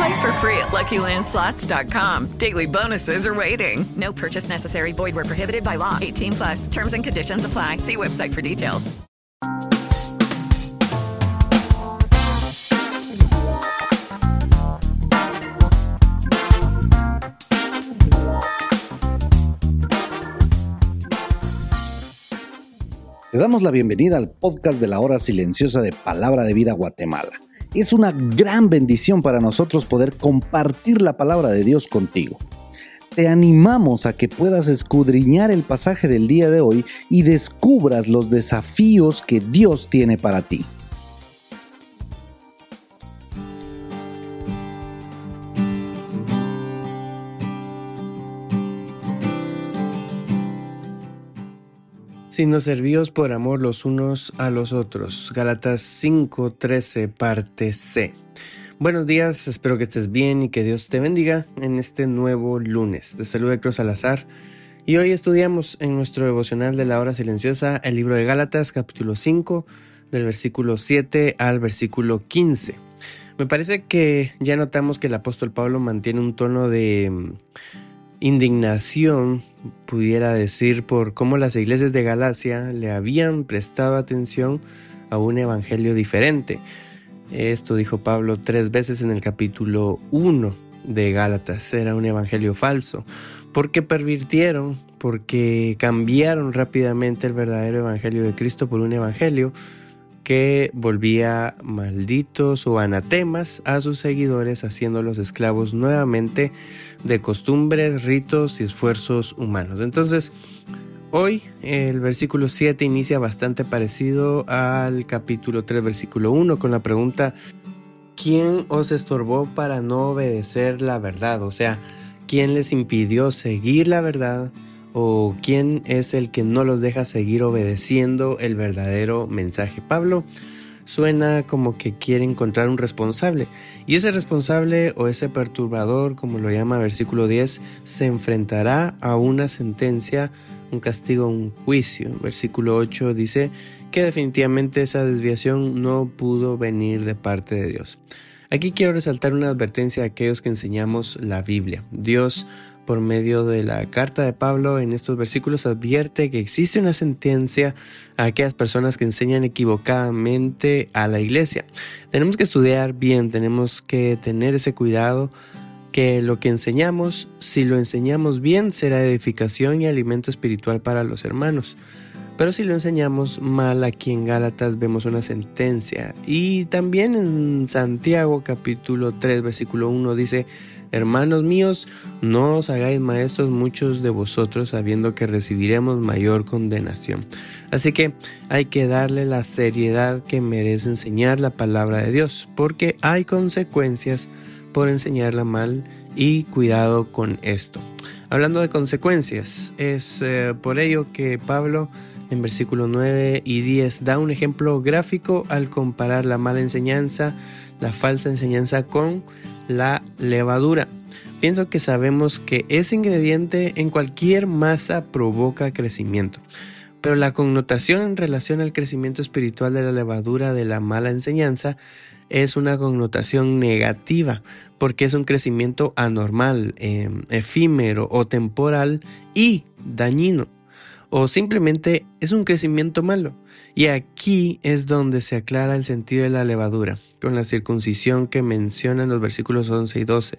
Play for free at LuckyLandSlots.com. Daily bonuses are waiting. No purchase necessary. Void where prohibited by law. 18 plus. Terms and conditions apply. See website for details. Te damos la bienvenida al podcast de la hora silenciosa de Palabra de Vida Guatemala. Es una gran bendición para nosotros poder compartir la palabra de Dios contigo. Te animamos a que puedas escudriñar el pasaje del día de hoy y descubras los desafíos que Dios tiene para ti. Sino servíos por amor los unos a los otros. Galatas 5:13, parte C. Buenos días, espero que estés bien y que Dios te bendiga en este nuevo lunes. Te saluda Cruz Salazar y hoy estudiamos en nuestro devocional de la hora silenciosa el libro de Gálatas, capítulo 5, del versículo 7 al versículo 15. Me parece que ya notamos que el apóstol Pablo mantiene un tono de indignación, pudiera decir, por cómo las iglesias de Galacia le habían prestado atención a un evangelio diferente. Esto dijo Pablo tres veces en el capítulo 1 de Gálatas. Era un evangelio falso. Porque pervirtieron, porque cambiaron rápidamente el verdadero evangelio de Cristo por un evangelio que volvía malditos o anatemas a sus seguidores, haciéndolos esclavos nuevamente de costumbres, ritos y esfuerzos humanos. Entonces, hoy el versículo 7 inicia bastante parecido al capítulo 3, versículo 1, con la pregunta, ¿quién os estorbó para no obedecer la verdad? O sea, ¿quién les impidió seguir la verdad? O quién es el que no los deja seguir obedeciendo el verdadero mensaje. Pablo suena como que quiere encontrar un responsable y ese responsable o ese perturbador, como lo llama versículo 10, se enfrentará a una sentencia, un castigo, un juicio. Versículo 8 dice que definitivamente esa desviación no pudo venir de parte de Dios. Aquí quiero resaltar una advertencia a aquellos que enseñamos la Biblia. Dios por medio de la carta de Pablo en estos versículos advierte que existe una sentencia a aquellas personas que enseñan equivocadamente a la iglesia. Tenemos que estudiar bien, tenemos que tener ese cuidado que lo que enseñamos, si lo enseñamos bien, será edificación y alimento espiritual para los hermanos. Pero si lo enseñamos mal, aquí en Gálatas vemos una sentencia. Y también en Santiago capítulo 3 versículo 1 dice, Hermanos míos, no os hagáis maestros muchos de vosotros sabiendo que recibiremos mayor condenación. Así que hay que darle la seriedad que merece enseñar la palabra de Dios, porque hay consecuencias por enseñarla mal y cuidado con esto. Hablando de consecuencias, es eh, por ello que Pablo en versículo 9 y 10 da un ejemplo gráfico al comparar la mala enseñanza, la falsa enseñanza con la levadura. Pienso que sabemos que ese ingrediente en cualquier masa provoca crecimiento, pero la connotación en relación al crecimiento espiritual de la levadura de la mala enseñanza es una connotación negativa, porque es un crecimiento anormal, em, efímero o temporal y dañino o simplemente es un crecimiento malo. Y aquí es donde se aclara el sentido de la levadura, con la circuncisión que mencionan los versículos 11 y 12.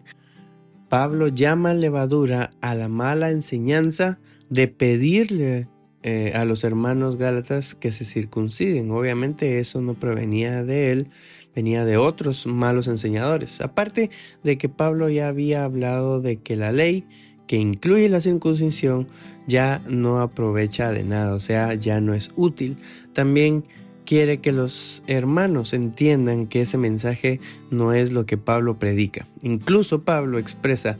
Pablo llama levadura a la mala enseñanza de pedirle eh, a los hermanos Gálatas que se circunciden. Obviamente eso no provenía de él, venía de otros malos enseñadores. Aparte de que Pablo ya había hablado de que la ley que incluye la circuncisión ya no aprovecha de nada, o sea, ya no es útil. También quiere que los hermanos entiendan que ese mensaje no es lo que Pablo predica. Incluso Pablo expresa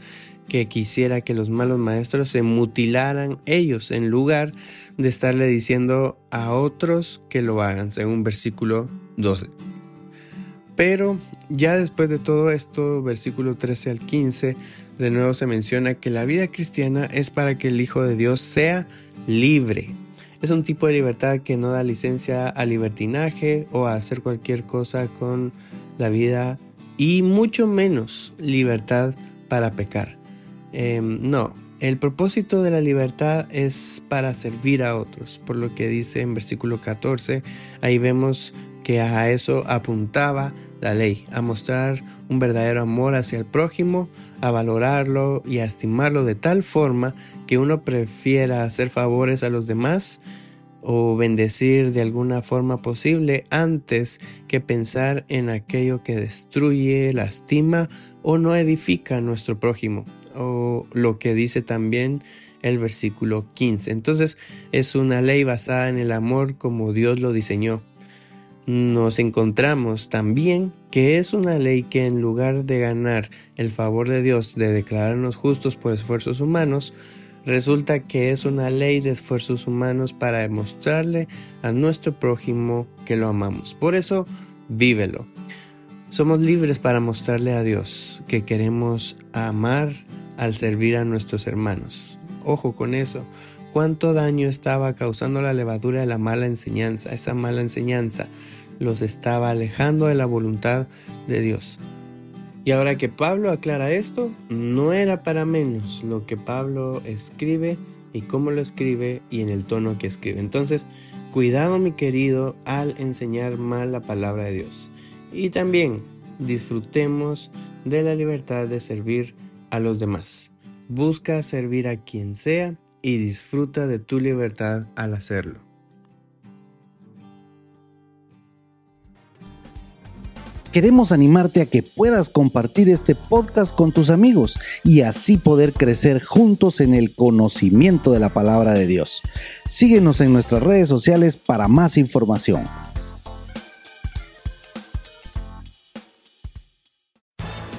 que quisiera que los malos maestros se mutilaran ellos en lugar de estarle diciendo a otros que lo hagan, según versículo 12. Pero ya después de todo esto, versículo 13 al 15, de nuevo se menciona que la vida cristiana es para que el Hijo de Dios sea libre. Es un tipo de libertad que no da licencia a libertinaje o a hacer cualquier cosa con la vida y mucho menos libertad para pecar. Em, no, el propósito de la libertad es para servir a otros, por lo que dice en versículo 14, ahí vemos que a eso apuntaba la ley, a mostrar un verdadero amor hacia el prójimo, a valorarlo y a estimarlo de tal forma que uno prefiera hacer favores a los demás o bendecir de alguna forma posible antes que pensar en aquello que destruye, lastima o no edifica a nuestro prójimo o lo que dice también el versículo 15. Entonces es una ley basada en el amor como Dios lo diseñó. Nos encontramos también que es una ley que en lugar de ganar el favor de Dios de declararnos justos por esfuerzos humanos, resulta que es una ley de esfuerzos humanos para demostrarle a nuestro prójimo que lo amamos. Por eso, vívelo. Somos libres para mostrarle a Dios que queremos amar al servir a nuestros hermanos. Ojo con eso. Cuánto daño estaba causando la levadura de la mala enseñanza. Esa mala enseñanza los estaba alejando de la voluntad de Dios. Y ahora que Pablo aclara esto, no era para menos lo que Pablo escribe y cómo lo escribe y en el tono que escribe. Entonces, cuidado mi querido al enseñar mal la palabra de Dios. Y también disfrutemos de la libertad de servir a los demás. Busca servir a quien sea y disfruta de tu libertad al hacerlo. Queremos animarte a que puedas compartir este podcast con tus amigos y así poder crecer juntos en el conocimiento de la palabra de Dios. Síguenos en nuestras redes sociales para más información.